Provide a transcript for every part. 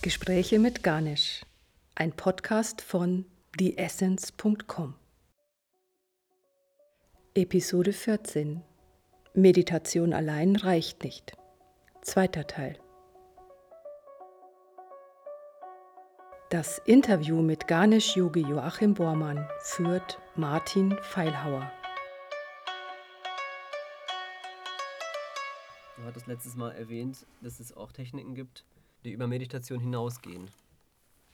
Gespräche mit Garnisch, ein Podcast von theessence.com. Episode 14 Meditation allein reicht nicht. Zweiter Teil. Das Interview mit Garnisch-Yogi Joachim Bormann führt Martin Feilhauer. Du hattest letztes Mal erwähnt, dass es auch Techniken gibt, die über Meditation hinausgehen.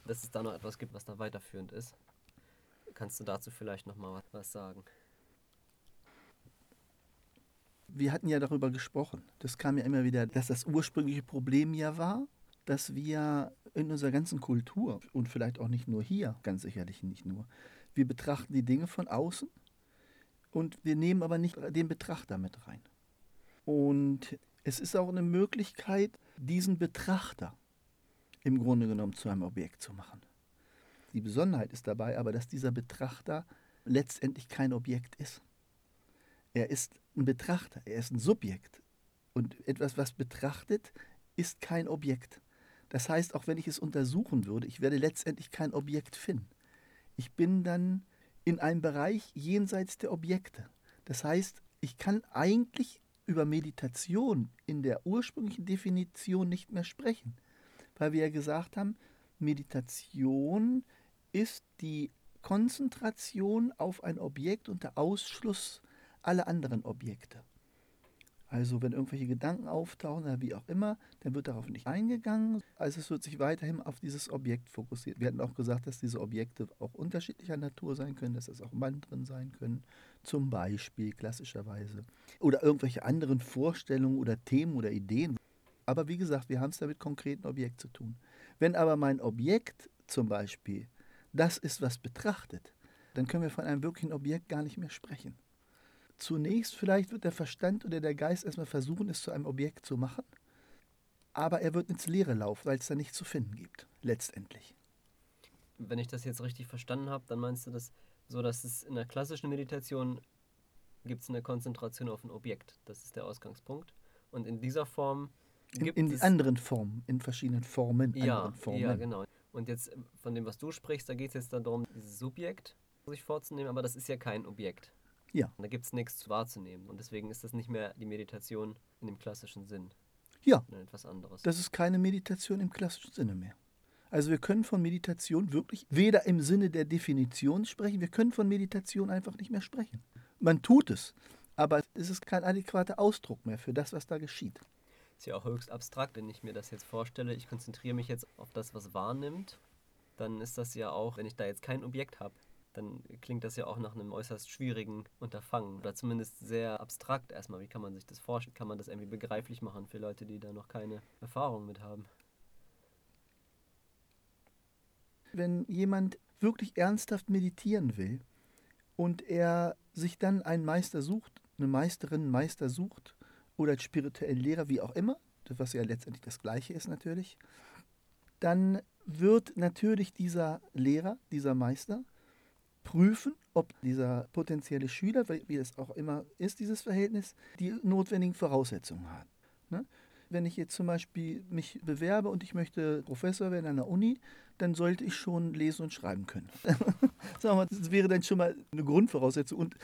Dass es da noch etwas gibt, was da weiterführend ist. Kannst du dazu vielleicht noch mal was sagen? Wir hatten ja darüber gesprochen. Das kam ja immer wieder, dass das ursprüngliche Problem ja war, dass wir in unserer ganzen Kultur und vielleicht auch nicht nur hier, ganz sicherlich nicht nur, wir betrachten die Dinge von außen und wir nehmen aber nicht den Betrachter mit rein. Und es ist auch eine Möglichkeit, diesen Betrachter im Grunde genommen zu einem Objekt zu machen. Die Besonderheit ist dabei aber, dass dieser Betrachter letztendlich kein Objekt ist. Er ist ein Betrachter, er ist ein Subjekt. Und etwas, was betrachtet, ist kein Objekt. Das heißt, auch wenn ich es untersuchen würde, ich werde letztendlich kein Objekt finden. Ich bin dann in einem Bereich jenseits der Objekte. Das heißt, ich kann eigentlich über Meditation in der ursprünglichen Definition nicht mehr sprechen, weil wir ja gesagt haben, Meditation ist die Konzentration auf ein Objekt unter Ausschluss aller anderen Objekte. Also wenn irgendwelche Gedanken auftauchen oder wie auch immer, dann wird darauf nicht eingegangen. Also es wird sich weiterhin auf dieses Objekt fokussiert. Wir hatten auch gesagt, dass diese Objekte auch unterschiedlicher Natur sein können, dass das auch Mantren sein können, zum Beispiel klassischerweise. Oder irgendwelche anderen Vorstellungen oder Themen oder Ideen. Aber wie gesagt, wir haben es da mit konkreten Objekt zu tun. Wenn aber mein Objekt zum Beispiel das ist, was betrachtet, dann können wir von einem wirklichen Objekt gar nicht mehr sprechen. Zunächst vielleicht wird der Verstand oder der Geist erstmal versuchen, es zu einem Objekt zu machen, aber er wird ins Leere laufen, weil es da nichts zu finden gibt, letztendlich. Wenn ich das jetzt richtig verstanden habe, dann meinst du das so, dass es in der klassischen Meditation gibt es eine Konzentration auf ein Objekt. Das ist der Ausgangspunkt. Und in dieser Form gibt in, in es... anderen Formen, in verschiedenen Formen. Ja, Formen. ja, genau. Und jetzt von dem, was du sprichst, da geht es jetzt darum, dieses Subjekt sich vorzunehmen, aber das ist ja kein Objekt. Ja. Da gibt es nichts wahrzunehmen. Und deswegen ist das nicht mehr die Meditation in dem klassischen Sinn. Ja. Etwas anderes. Das ist keine Meditation im klassischen Sinne mehr. Also wir können von Meditation wirklich weder im Sinne der Definition sprechen, wir können von Meditation einfach nicht mehr sprechen. Man tut es, aber es ist kein adäquater Ausdruck mehr für das, was da geschieht. Ist ja auch höchst abstrakt, wenn ich mir das jetzt vorstelle. Ich konzentriere mich jetzt auf das, was wahrnimmt. Dann ist das ja auch, wenn ich da jetzt kein Objekt habe, dann klingt das ja auch nach einem äußerst schwierigen Unterfangen oder zumindest sehr abstrakt erstmal. Wie kann man sich das vorstellen? Kann man das irgendwie begreiflich machen für Leute, die da noch keine Erfahrung mit haben? Wenn jemand wirklich ernsthaft meditieren will und er sich dann einen Meister sucht, eine Meisterin, einen Meister sucht oder einen spirituellen Lehrer, wie auch immer, was ja letztendlich das Gleiche ist natürlich, dann wird natürlich dieser Lehrer, dieser Meister, prüfen, ob dieser potenzielle Schüler, wie es auch immer ist, dieses Verhältnis, die notwendigen Voraussetzungen hat. Ne? Wenn ich jetzt zum Beispiel mich bewerbe und ich möchte Professor werden an der Uni, dann sollte ich schon lesen und schreiben können. Sagen wir, das wäre dann schon mal eine Grundvoraussetzung. Und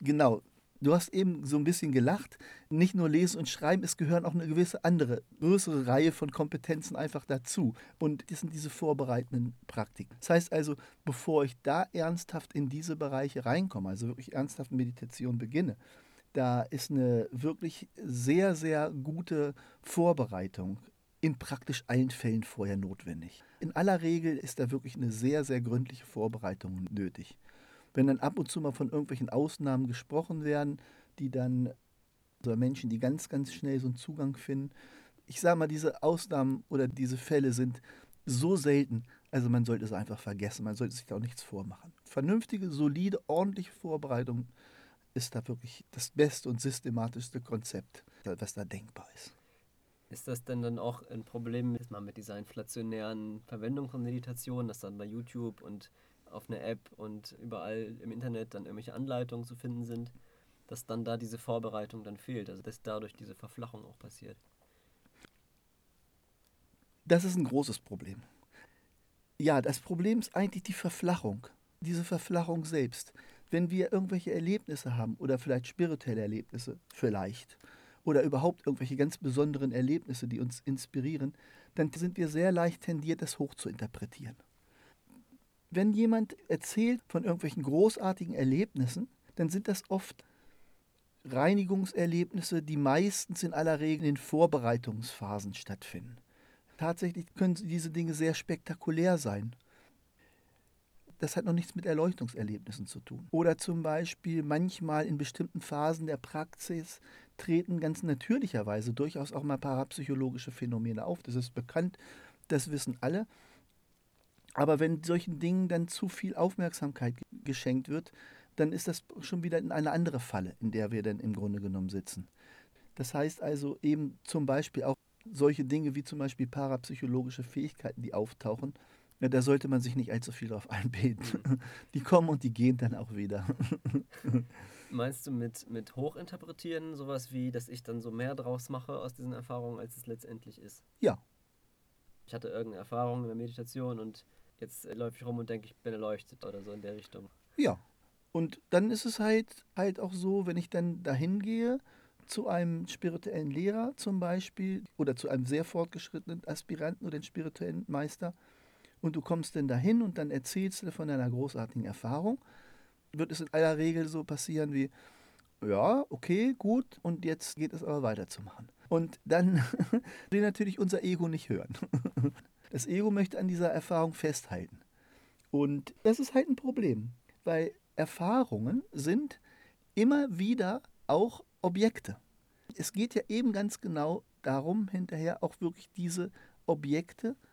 genau, Du hast eben so ein bisschen gelacht. Nicht nur Lesen und Schreiben, es gehören auch eine gewisse andere, größere Reihe von Kompetenzen einfach dazu. Und das sind diese vorbereitenden Praktiken. Das heißt also, bevor ich da ernsthaft in diese Bereiche reinkomme, also wirklich ernsthaft Meditation beginne, da ist eine wirklich sehr, sehr gute Vorbereitung in praktisch allen Fällen vorher notwendig. In aller Regel ist da wirklich eine sehr, sehr gründliche Vorbereitung nötig wenn dann ab und zu mal von irgendwelchen Ausnahmen gesprochen werden, die dann also Menschen, die ganz, ganz schnell so einen Zugang finden. Ich sage mal, diese Ausnahmen oder diese Fälle sind so selten, also man sollte es einfach vergessen, man sollte sich da auch nichts vormachen. Vernünftige, solide, ordentliche Vorbereitung ist da wirklich das beste und systematischste Konzept, was da denkbar ist. Ist das denn dann auch ein Problem mit dieser inflationären Verwendung von Meditation, dass dann bei YouTube und auf einer App und überall im Internet dann irgendwelche Anleitungen zu finden sind, dass dann da diese Vorbereitung dann fehlt, also dass dadurch diese Verflachung auch passiert. Das ist ein großes Problem. Ja, das Problem ist eigentlich die Verflachung, diese Verflachung selbst. Wenn wir irgendwelche Erlebnisse haben oder vielleicht spirituelle Erlebnisse, vielleicht, oder überhaupt irgendwelche ganz besonderen Erlebnisse, die uns inspirieren, dann sind wir sehr leicht tendiert, das hoch zu interpretieren. Wenn jemand erzählt von irgendwelchen großartigen Erlebnissen, dann sind das oft Reinigungserlebnisse, die meistens in aller Regel in Vorbereitungsphasen stattfinden. Tatsächlich können diese Dinge sehr spektakulär sein. Das hat noch nichts mit Erleuchtungserlebnissen zu tun. Oder zum Beispiel manchmal in bestimmten Phasen der Praxis treten ganz natürlicherweise durchaus auch mal parapsychologische Phänomene auf. Das ist bekannt, das wissen alle. Aber wenn solchen Dingen dann zu viel Aufmerksamkeit geschenkt wird, dann ist das schon wieder in eine andere Falle, in der wir dann im Grunde genommen sitzen. Das heißt also eben zum Beispiel auch solche Dinge wie zum Beispiel parapsychologische Fähigkeiten, die auftauchen, ja, da sollte man sich nicht allzu viel drauf einbilden. Die kommen und die gehen dann auch wieder. Meinst du mit, mit Hochinterpretieren sowas wie, dass ich dann so mehr draus mache aus diesen Erfahrungen, als es letztendlich ist? Ja. Ich hatte irgendeine Erfahrung in der Meditation und jetzt läufe ich rum und denke, ich bin erleuchtet oder so in der Richtung. Ja. Und dann ist es halt, halt auch so, wenn ich dann dahin gehe, zu einem spirituellen Lehrer zum Beispiel oder zu einem sehr fortgeschrittenen Aspiranten oder den spirituellen Meister, und du kommst dann dahin und dann erzählst du von deiner großartigen Erfahrung, wird es in aller Regel so passieren wie, ja, okay, gut, und jetzt geht es aber weiterzumachen. Und dann will natürlich unser Ego nicht hören. Das Ego möchte an dieser Erfahrung festhalten. Und das ist halt ein Problem, weil Erfahrungen sind immer wieder auch Objekte. Es geht ja eben ganz genau darum, hinterher auch wirklich diese Objekte zu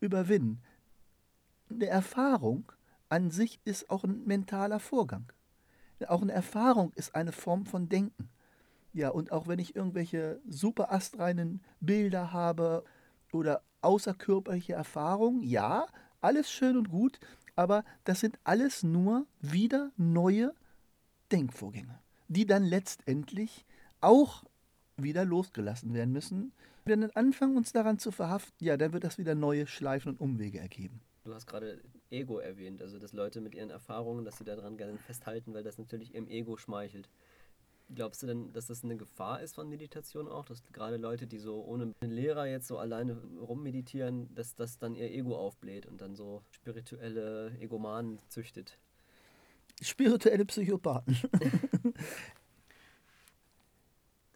überwinden. Eine Erfahrung an sich ist auch ein mentaler Vorgang. Auch eine Erfahrung ist eine Form von Denken. Ja, und auch wenn ich irgendwelche super astreinen Bilder habe oder außerkörperliche Erfahrungen, ja, alles schön und gut, aber das sind alles nur wieder neue Denkvorgänge, die dann letztendlich auch wieder losgelassen werden müssen. Wenn wir dann anfangen, uns daran zu verhaften, ja, dann wird das wieder neue Schleifen und Umwege ergeben. Du hast gerade Ego erwähnt, also dass Leute mit ihren Erfahrungen, dass sie daran gerne festhalten, weil das natürlich ihrem Ego schmeichelt. Glaubst du denn, dass das eine Gefahr ist von Meditation auch, dass gerade Leute, die so ohne einen Lehrer jetzt so alleine rummeditieren, dass das dann ihr Ego aufbläht und dann so spirituelle Egomanen züchtet? Spirituelle Psychopathen.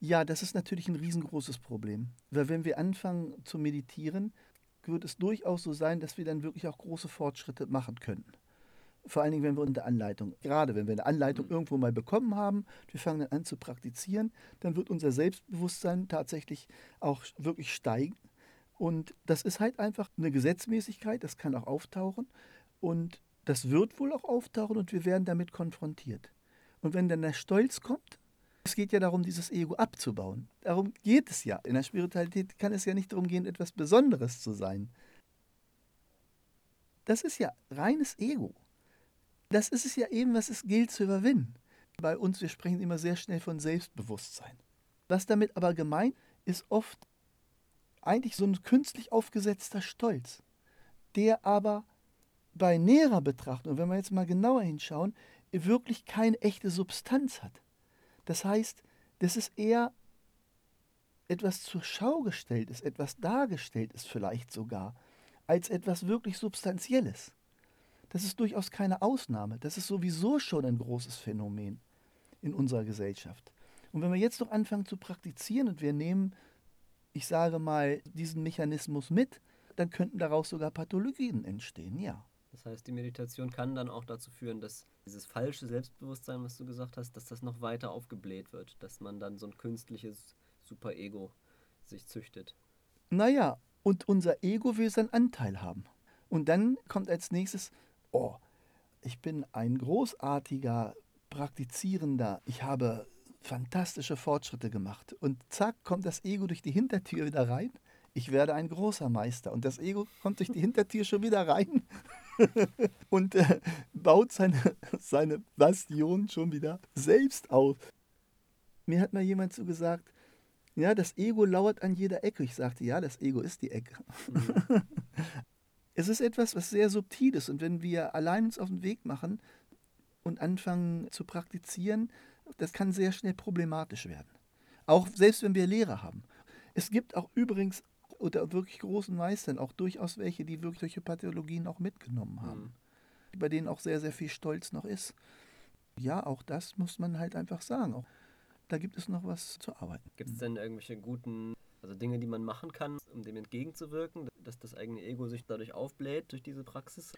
Ja, das ist natürlich ein riesengroßes Problem. Weil wenn wir anfangen zu meditieren, wird es durchaus so sein, dass wir dann wirklich auch große Fortschritte machen können. Vor allen Dingen, wenn wir unter Anleitung, gerade wenn wir eine Anleitung mhm. irgendwo mal bekommen haben, wir fangen dann an zu praktizieren, dann wird unser Selbstbewusstsein tatsächlich auch wirklich steigen. Und das ist halt einfach eine Gesetzmäßigkeit, das kann auch auftauchen. Und das wird wohl auch auftauchen und wir werden damit konfrontiert. Und wenn dann der Stolz kommt, es geht ja darum, dieses Ego abzubauen. Darum geht es ja. In der Spiritualität kann es ja nicht darum gehen, etwas Besonderes zu sein. Das ist ja reines Ego. Das ist es ja eben, was es gilt zu überwinden. Bei uns, wir sprechen immer sehr schnell von Selbstbewusstsein. Was damit aber gemeint ist oft eigentlich so ein künstlich aufgesetzter Stolz, der aber bei näherer Betrachtung, wenn wir jetzt mal genauer hinschauen, wirklich keine echte Substanz hat. Das heißt, das ist eher etwas zur Schau gestellt ist, etwas dargestellt ist vielleicht sogar, als etwas wirklich Substanzielles. Das ist durchaus keine Ausnahme. Das ist sowieso schon ein großes Phänomen in unserer Gesellschaft. Und wenn wir jetzt noch anfangen zu praktizieren und wir nehmen, ich sage mal, diesen Mechanismus mit, dann könnten daraus sogar Pathologien entstehen, ja. Das heißt, die Meditation kann dann auch dazu führen, dass dieses falsche Selbstbewusstsein, was du gesagt hast, dass das noch weiter aufgebläht wird, dass man dann so ein künstliches Superego sich züchtet. Naja, und unser Ego will seinen Anteil haben. Und dann kommt als nächstes, oh, ich bin ein großartiger Praktizierender, ich habe fantastische Fortschritte gemacht. Und zack, kommt das Ego durch die Hintertür wieder rein. Ich werde ein großer Meister. Und das Ego kommt durch die Hintertür schon wieder rein und äh, baut seine, seine Bastion schon wieder selbst auf. Mir hat mal jemand so gesagt, Ja, das Ego lauert an jeder Ecke. Ich sagte, ja, das Ego ist die Ecke. Mhm. es ist etwas, was sehr subtil ist. Und wenn wir allein uns auf den Weg machen und anfangen zu praktizieren, das kann sehr schnell problematisch werden. Auch selbst wenn wir Lehrer haben. Es gibt auch übrigens unter wirklich großen Meistern auch durchaus welche, die wirklich solche Pathologien auch mitgenommen haben. Mhm. Bei denen auch sehr, sehr viel Stolz noch ist. Ja, auch das muss man halt einfach sagen. Auch da gibt es noch was zu arbeiten. Gibt es denn irgendwelche guten, also Dinge, die man machen kann, um dem entgegenzuwirken, dass das eigene Ego sich dadurch aufbläht durch diese Praxis?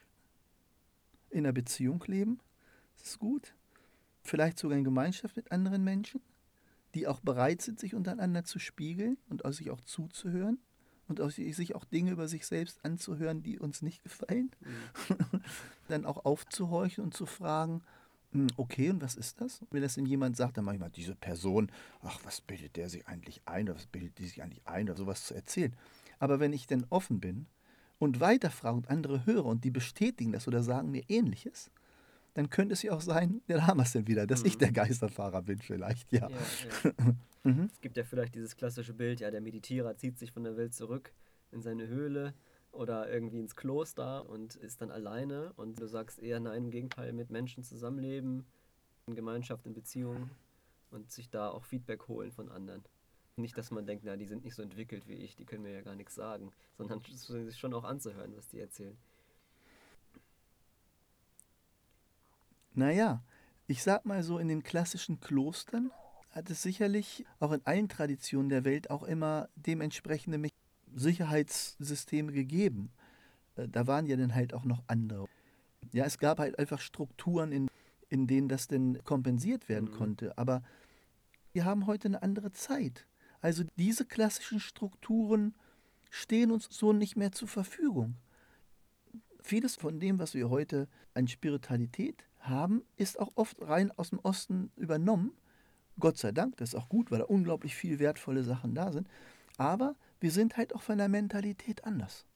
In einer Beziehung leben, das ist gut. Vielleicht sogar in Gemeinschaft mit anderen Menschen, die auch bereit sind, sich untereinander zu spiegeln und sich auch zuzuhören und auch, sich auch Dinge über sich selbst anzuhören, die uns nicht gefallen. Mhm. Dann auch aufzuhorchen und zu fragen, hm, okay, und was ist das? Wenn das denn jemand sagt, dann manchmal diese Person, ach, was bildet der sich eigentlich ein oder was bildet die sich eigentlich ein oder sowas zu erzählen. Aber wenn ich denn offen bin und weiterfrage und andere höre und die bestätigen das oder sagen mir ähnliches, dann könnte es ja auch sein, ja, da haben wir es denn wieder, dass mhm. ich der Geisterfahrer bin vielleicht, ja. ja, ja. mhm. Es gibt ja vielleicht dieses klassische Bild, ja, der Meditierer zieht sich von der Welt zurück in seine Höhle oder irgendwie ins Kloster und ist dann alleine und du sagst eher nein, im Gegenteil, mit Menschen zusammenleben, in Gemeinschaft, in Beziehungen und sich da auch Feedback holen von anderen. Nicht, dass man denkt, na, die sind nicht so entwickelt wie ich, die können mir ja gar nichts sagen, sondern sich schon auch anzuhören, was die erzählen. Naja, ich sag mal so, in den klassischen Klostern hat es sicherlich auch in allen Traditionen der Welt auch immer dementsprechende Sicherheitssysteme gegeben. Äh, da waren ja dann halt auch noch andere. Ja, es gab halt einfach Strukturen, in, in denen das denn kompensiert werden mhm. konnte. Aber wir haben heute eine andere Zeit. Also diese klassischen Strukturen stehen uns so nicht mehr zur Verfügung. Vieles von dem, was wir heute an Spiritualität haben, ist auch oft rein aus dem Osten übernommen. Gott sei Dank, das ist auch gut, weil da unglaublich viele wertvolle Sachen da sind. Aber wir sind halt auch von der Mentalität anders.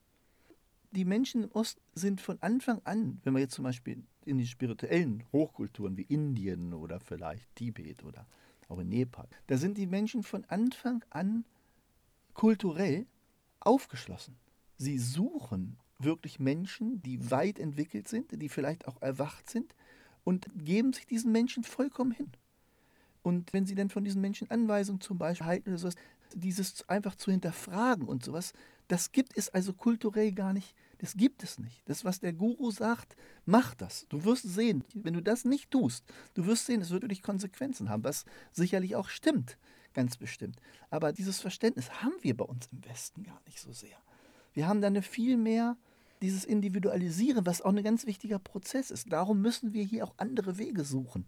Die Menschen im Osten sind von Anfang an, wenn wir jetzt zum Beispiel in die spirituellen Hochkulturen wie Indien oder vielleicht Tibet oder auch in Nepal, da sind die Menschen von Anfang an kulturell aufgeschlossen. Sie suchen wirklich Menschen, die weit entwickelt sind, die vielleicht auch erwacht sind und geben sich diesen Menschen vollkommen hin. Und wenn sie dann von diesen Menschen Anweisungen zum Beispiel halten oder sowas, dieses einfach zu hinterfragen und sowas, das gibt es also kulturell gar nicht. Das gibt es nicht. Das, was der Guru sagt, mach das. Du wirst sehen, wenn du das nicht tust, du wirst sehen, es wird dich Konsequenzen haben, was sicherlich auch stimmt, ganz bestimmt. Aber dieses Verständnis haben wir bei uns im Westen gar nicht so sehr. Wir haben da eine viel mehr dieses Individualisieren, was auch ein ganz wichtiger Prozess ist. Darum müssen wir hier auch andere Wege suchen.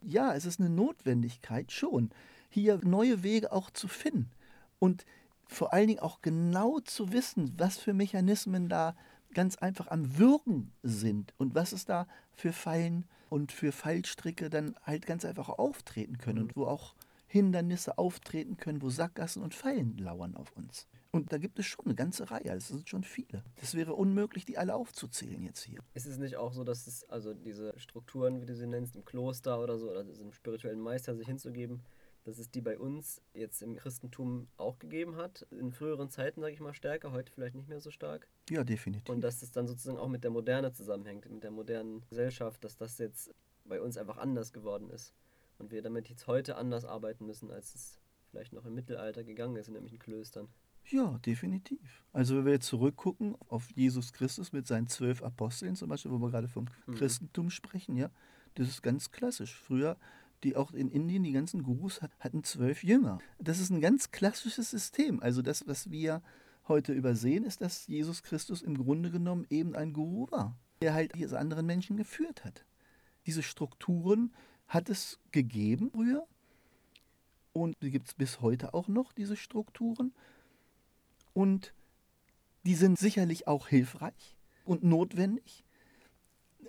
Ja, es ist eine Notwendigkeit schon hier neue Wege auch zu finden und vor allen Dingen auch genau zu wissen, was für Mechanismen da ganz einfach am Wirken sind und was es da für Fallen und für Fallstricke dann halt ganz einfach auftreten können und wo auch Hindernisse auftreten können, wo Sackgassen und Fallen lauern auf uns. Und da gibt es schon eine ganze Reihe, es sind schon viele. Es wäre unmöglich, die alle aufzuzählen jetzt hier. Ist es nicht auch so, dass es also diese Strukturen, wie du sie nennst, im Kloster oder so, oder diesem spirituellen Meister sich hinzugeben, dass es die bei uns jetzt im Christentum auch gegeben hat. In früheren Zeiten, sage ich mal, stärker, heute vielleicht nicht mehr so stark. Ja, definitiv. Und dass es dann sozusagen auch mit der Moderne zusammenhängt, mit der modernen Gesellschaft, dass das jetzt bei uns einfach anders geworden ist. Und wir damit jetzt heute anders arbeiten müssen, als es vielleicht noch im Mittelalter gegangen ist, nämlich in Klöstern. Ja, definitiv. Also wenn wir jetzt zurückgucken auf Jesus Christus mit seinen zwölf Aposteln zum Beispiel, wo wir gerade vom mhm. Christentum sprechen, ja, das ist ganz klassisch. Früher die auch in Indien, die ganzen Gurus hatten zwölf Jünger. Das ist ein ganz klassisches System. Also das, was wir heute übersehen, ist, dass Jesus Christus im Grunde genommen eben ein Guru war, der halt diese anderen Menschen geführt hat. Diese Strukturen hat es gegeben früher und die gibt es bis heute auch noch, diese Strukturen. Und die sind sicherlich auch hilfreich und notwendig.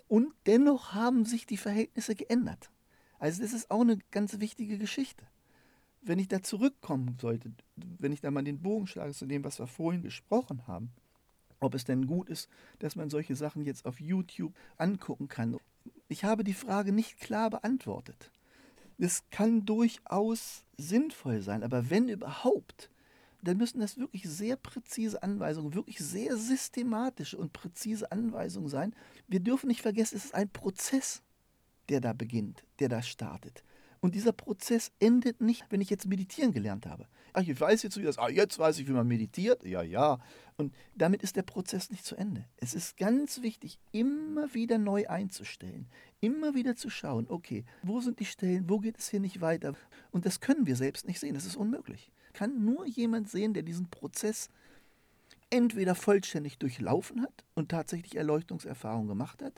Und dennoch haben sich die Verhältnisse geändert. Also das ist auch eine ganz wichtige Geschichte. Wenn ich da zurückkommen sollte, wenn ich da mal den Bogen schlage zu dem, was wir vorhin gesprochen haben, ob es denn gut ist, dass man solche Sachen jetzt auf YouTube angucken kann. Ich habe die Frage nicht klar beantwortet. Das kann durchaus sinnvoll sein, aber wenn überhaupt, dann müssen das wirklich sehr präzise Anweisungen, wirklich sehr systematische und präzise Anweisungen sein. Wir dürfen nicht vergessen, es ist ein Prozess, der da beginnt, der da startet. Und dieser Prozess endet nicht, wenn ich jetzt meditieren gelernt habe. Ach, ich weiß jetzt, wie das, ah, jetzt weiß ich, wie man meditiert. Ja, ja. Und damit ist der Prozess nicht zu Ende. Es ist ganz wichtig, immer wieder neu einzustellen. Immer wieder zu schauen, okay, wo sind die Stellen, wo geht es hier nicht weiter? Und das können wir selbst nicht sehen. Das ist unmöglich. Kann nur jemand sehen, der diesen Prozess entweder vollständig durchlaufen hat und tatsächlich Erleuchtungserfahrung gemacht hat,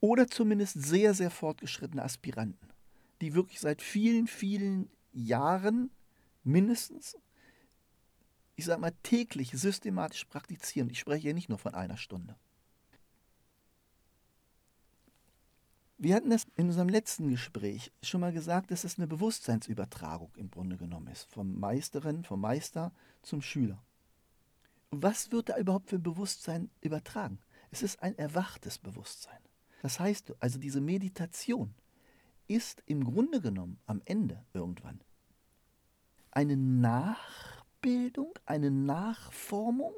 oder zumindest sehr, sehr fortgeschrittene Aspiranten die wirklich seit vielen, vielen Jahren mindestens, ich sage mal, täglich systematisch praktizieren. Ich spreche hier nicht nur von einer Stunde. Wir hatten das in unserem letzten Gespräch schon mal gesagt, dass es eine Bewusstseinsübertragung im Grunde genommen ist, vom Meisterin, vom Meister zum Schüler. Was wird da überhaupt für ein Bewusstsein übertragen? Es ist ein erwachtes Bewusstsein. Das heißt, also diese Meditation ist im Grunde genommen am Ende irgendwann eine Nachbildung, eine Nachformung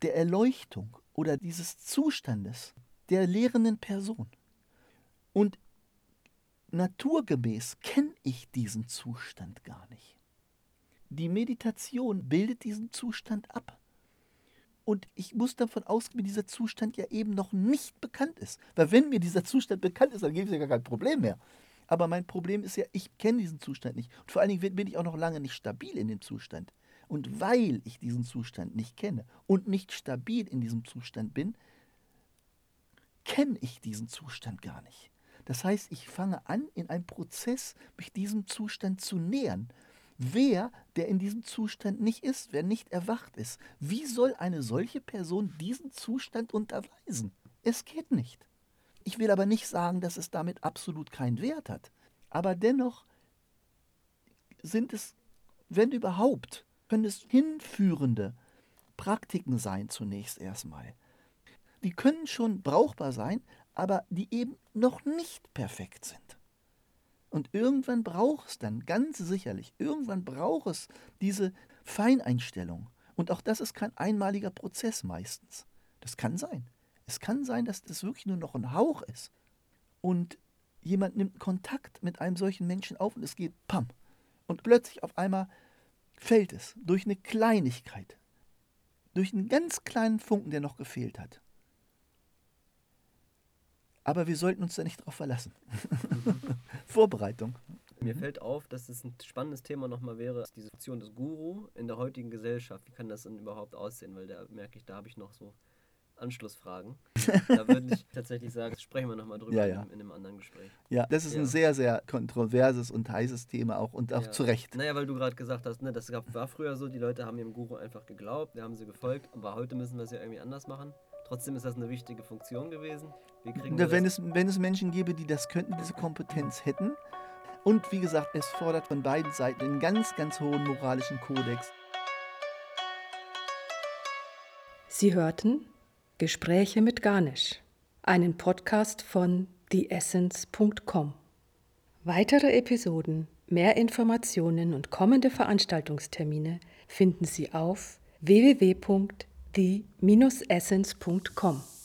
der Erleuchtung oder dieses Zustandes der lehrenden Person. Und naturgemäß kenne ich diesen Zustand gar nicht. Die Meditation bildet diesen Zustand ab. Und ich muss davon ausgehen, dass dieser Zustand ja eben noch nicht bekannt ist. Weil wenn mir dieser Zustand bekannt ist, dann gibt es ja gar kein Problem mehr. Aber mein Problem ist ja, ich kenne diesen Zustand nicht. Und vor allen Dingen bin ich auch noch lange nicht stabil in dem Zustand. Und weil ich diesen Zustand nicht kenne und nicht stabil in diesem Zustand bin, kenne ich diesen Zustand gar nicht. Das heißt, ich fange an, in einem Prozess mich diesem Zustand zu nähern. Wer, der in diesem Zustand nicht ist, wer nicht erwacht ist, wie soll eine solche Person diesen Zustand unterweisen? Es geht nicht. Ich will aber nicht sagen, dass es damit absolut keinen Wert hat. Aber dennoch sind es, wenn überhaupt, können es hinführende Praktiken sein zunächst erstmal. Die können schon brauchbar sein, aber die eben noch nicht perfekt sind. Und irgendwann braucht es dann, ganz sicherlich, irgendwann braucht es diese Feineinstellung. Und auch das ist kein einmaliger Prozess meistens. Das kann sein. Es kann sein, dass das wirklich nur noch ein Hauch ist. Und jemand nimmt Kontakt mit einem solchen Menschen auf und es geht pam. Und plötzlich auf einmal fällt es durch eine Kleinigkeit, durch einen ganz kleinen Funken, der noch gefehlt hat. Aber wir sollten uns da nicht drauf verlassen. Vorbereitung. Mir fällt auf, dass es ein spannendes Thema nochmal wäre, diese Funktion des Guru in der heutigen Gesellschaft. Wie kann das denn überhaupt aussehen? Weil da merke ich, da habe ich noch so Anschlussfragen. da würde ich tatsächlich sagen, sprechen wir nochmal drüber ja, ja. In, in, einem anderen Gespräch. Ja, das ist ja. ein sehr, sehr kontroverses und heißes Thema auch und auch zu Recht. Naja, weil du gerade gesagt hast, ne, das gab, war früher so, die Leute haben ihrem Guru einfach geglaubt, wir haben sie gefolgt, aber heute müssen wir es ja irgendwie anders machen. Trotzdem ist das eine wichtige Funktion gewesen. Wir wenn, es, wenn es Menschen gäbe, die das könnten, diese Kompetenz hätten. Und wie gesagt, es fordert von beiden Seiten einen ganz, ganz hohen moralischen Kodex. Sie hörten Gespräche mit Garnisch, einen Podcast von theessence.com. Weitere Episoden, mehr Informationen und kommende Veranstaltungstermine finden Sie auf www.the-essence.com die-essence.com.